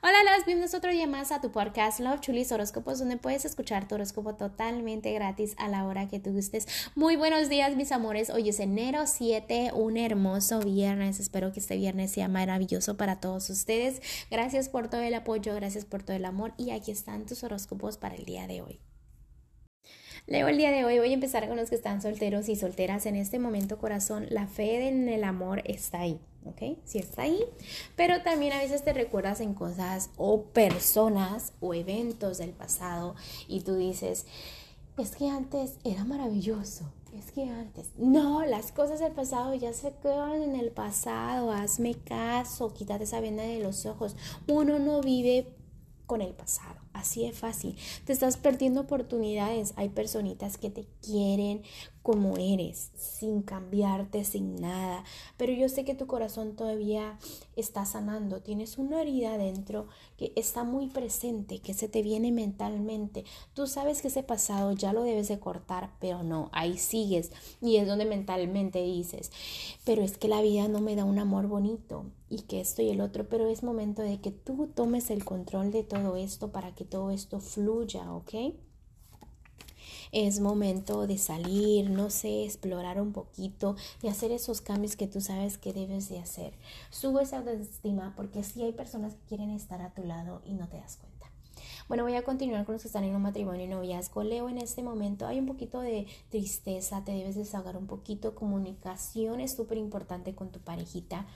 Hola, las bienvenidos otro día más a tu podcast Love Chulis Horóscopos, donde puedes escuchar tu horóscopo totalmente gratis a la hora que tú gustes. Muy buenos días, mis amores. Hoy es enero 7, un hermoso viernes. Espero que este viernes sea maravilloso para todos ustedes. Gracias por todo el apoyo, gracias por todo el amor y aquí están tus horóscopos para el día de hoy. Leo el día de hoy, voy a empezar con los que están solteros y solteras. En este momento, corazón, la fe en el amor está ahí. ¿Ok? Sí está ahí, pero también a veces te recuerdas en cosas o personas o eventos del pasado y tú dices, es que antes era maravilloso, es que antes, no, las cosas del pasado ya se quedan en el pasado, hazme caso, quítate esa venda de los ojos, uno no vive con el pasado. Así es fácil. Te estás perdiendo oportunidades. Hay personitas que te quieren como eres, sin cambiarte, sin nada. Pero yo sé que tu corazón todavía está sanando. Tienes una herida adentro que está muy presente, que se te viene mentalmente. Tú sabes que ese pasado ya lo debes de cortar, pero no, ahí sigues. Y es donde mentalmente dices, pero es que la vida no me da un amor bonito y que esto y el otro, pero es momento de que tú tomes el control de todo esto para que todo esto fluya, ¿ok? es momento de salir, no sé, explorar un poquito, de hacer esos cambios que tú sabes que debes de hacer. Sube esa autoestima porque si hay personas que quieren estar a tu lado y no te das cuenta. Bueno, voy a continuar con los que están en un matrimonio y noviazgo. Leo, en este momento hay un poquito de tristeza, te debes desahogar un poquito. Comunicación es súper importante con tu parejita.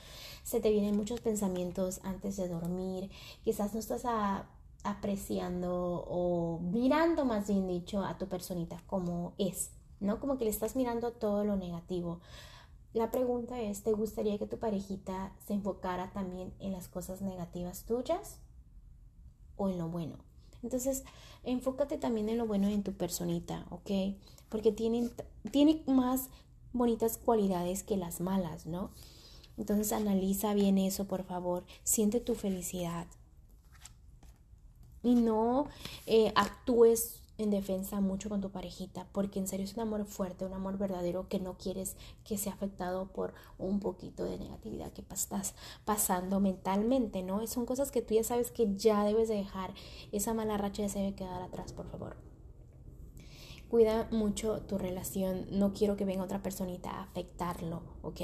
Se te vienen muchos pensamientos antes de dormir. Quizás no estás a apreciando o mirando más bien dicho a tu personita como es, ¿no? Como que le estás mirando todo lo negativo. La pregunta es, ¿te gustaría que tu parejita se enfocara también en las cosas negativas tuyas o en lo bueno? Entonces, enfócate también en lo bueno en tu personita, ¿ok? Porque tienen, tiene más bonitas cualidades que las malas, ¿no? Entonces, analiza bien eso, por favor. Siente tu felicidad, y no eh, actúes en defensa mucho con tu parejita, porque en serio es un amor fuerte, un amor verdadero que no quieres que sea afectado por un poquito de negatividad que estás pasando mentalmente, ¿no? Son cosas que tú ya sabes que ya debes de dejar, esa mala racha ya se debe quedar atrás, por favor. Cuida mucho tu relación, no quiero que venga otra personita a afectarlo, ¿ok?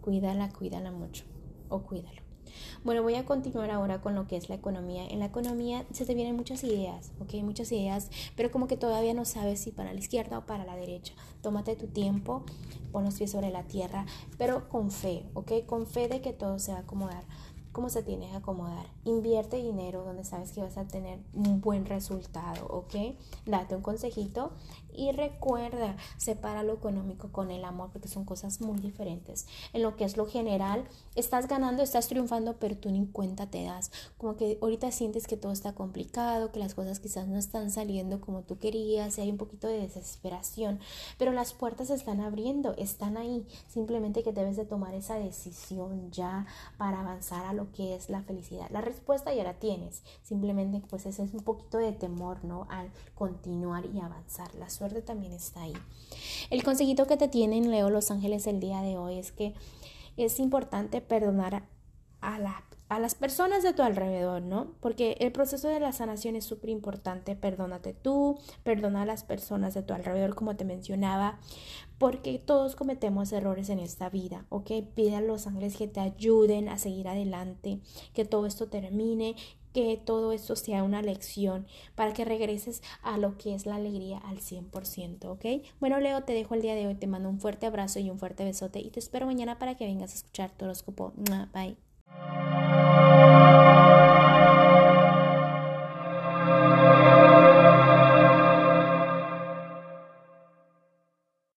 Cuídala, cuídala mucho, o cuídalo. Bueno, voy a continuar ahora con lo que es la economía. En la economía se te vienen muchas ideas, ¿ok? Muchas ideas, pero como que todavía no sabes si para la izquierda o para la derecha. Tómate tu tiempo, pon los pies sobre la tierra, pero con fe, ¿ok? Con fe de que todo se va a acomodar cómo se tiene que acomodar. Invierte dinero donde sabes que vas a tener un buen resultado, ¿ok? Date un consejito y recuerda, separa lo económico con el amor porque son cosas muy diferentes. En lo que es lo general, estás ganando, estás triunfando, pero tú ni cuenta te das. Como que ahorita sientes que todo está complicado, que las cosas quizás no están saliendo como tú querías, y hay un poquito de desesperación, pero las puertas se están abriendo, están ahí. Simplemente que debes de tomar esa decisión ya para avanzar a lo que es la felicidad. La respuesta ya la tienes, simplemente pues ese es un poquito de temor, ¿no? Al continuar y avanzar. La suerte también está ahí. El consejito que te tienen Leo Los Ángeles el día de hoy es que es importante perdonar a, a las personas de tu alrededor, ¿no? Porque el proceso de la sanación es súper importante. Perdónate tú, perdona a las personas de tu alrededor, como te mencionaba, porque todos cometemos errores en esta vida, ¿ok? Pide a los ángeles que te ayuden a seguir adelante, que todo esto termine, que todo esto sea una lección para que regreses a lo que es la alegría al 100%, ¿ok? Bueno, Leo, te dejo el día de hoy, te mando un fuerte abrazo y un fuerte besote y te espero mañana para que vengas a escuchar tu horóscopo. Bye.